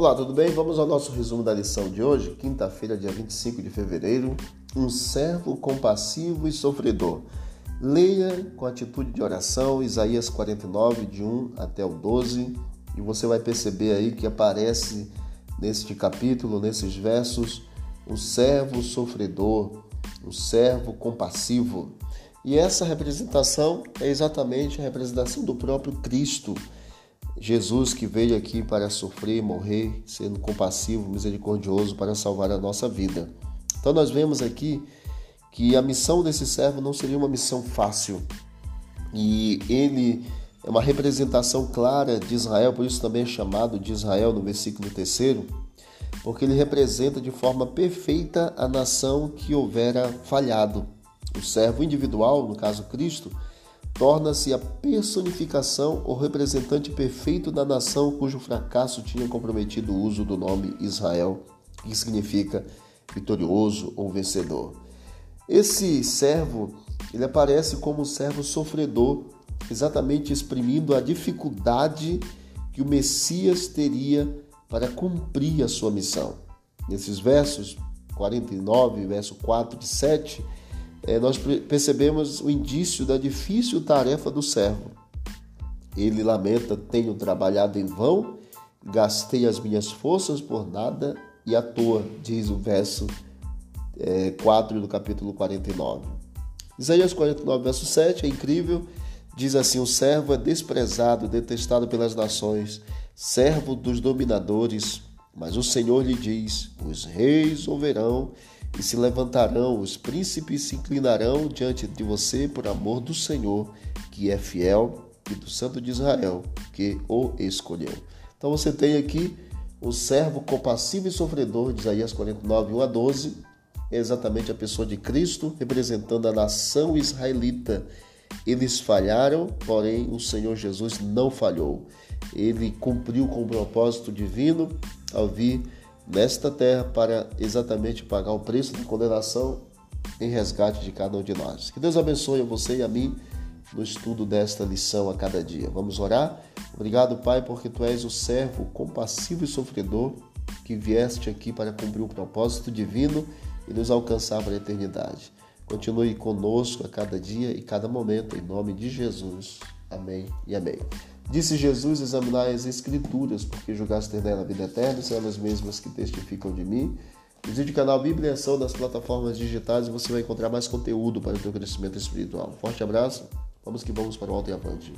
Olá, tudo bem? Vamos ao nosso resumo da lição de hoje, quinta-feira, dia 25 de fevereiro. Um servo compassivo e sofredor. Leia com atitude de oração Isaías 49, de 1 até o 12, e você vai perceber aí que aparece neste capítulo, nesses versos, o servo sofredor, o servo compassivo. E essa representação é exatamente a representação do próprio Cristo. Jesus que veio aqui para sofrer, morrer, sendo compassivo, misericordioso para salvar a nossa vida. Então nós vemos aqui que a missão desse servo não seria uma missão fácil. E ele é uma representação clara de Israel, por isso também é chamado de Israel no versículo 3, porque ele representa de forma perfeita a nação que houvera falhado. O servo individual, no caso Cristo, torna-se a personificação ou representante perfeito da nação cujo fracasso tinha comprometido o uso do nome Israel, que significa vitorioso ou vencedor. Esse servo, ele aparece como servo sofredor, exatamente exprimindo a dificuldade que o Messias teria para cumprir a sua missão. Nesses versos 49, verso 4 e 7, é, nós percebemos o indício da difícil tarefa do servo. Ele lamenta: Tenho trabalhado em vão, gastei as minhas forças por nada e à toa, diz o verso é, 4 do capítulo 49. Isaías 49, verso 7 é incrível. Diz assim: O servo é desprezado, detestado pelas nações, servo dos dominadores. Mas o Senhor lhe diz: Os reis ouvirão e se levantarão, os príncipes se inclinarão diante de você por amor do Senhor, que é fiel, e do Santo de Israel, que o escolheu. Então você tem aqui o servo compassivo e sofredor de Isaías 49, 1 a 12, é exatamente a pessoa de Cristo, representando a nação israelita. Eles falharam, porém o Senhor Jesus não falhou. Ele cumpriu com o propósito divino ao vir nesta terra para exatamente pagar o preço da condenação em resgate de cada um de nós. Que Deus abençoe a você e a mim no estudo desta lição a cada dia. Vamos orar? Obrigado, Pai, porque tu és o servo compassivo e sofredor que vieste aqui para cumprir o propósito divino e nos alcançar para a eternidade. Continue conosco a cada dia e cada momento, em nome de Jesus. Amém e amém. Disse Jesus: Examinai as Escrituras, porque julgaste ter nela a vida eterna, são elas mesmas que testificam de mim. Visite o canal Bíblia Ação nas plataformas digitais e você vai encontrar mais conteúdo para o seu crescimento espiritual. Forte abraço, vamos que vamos para o alto e avante.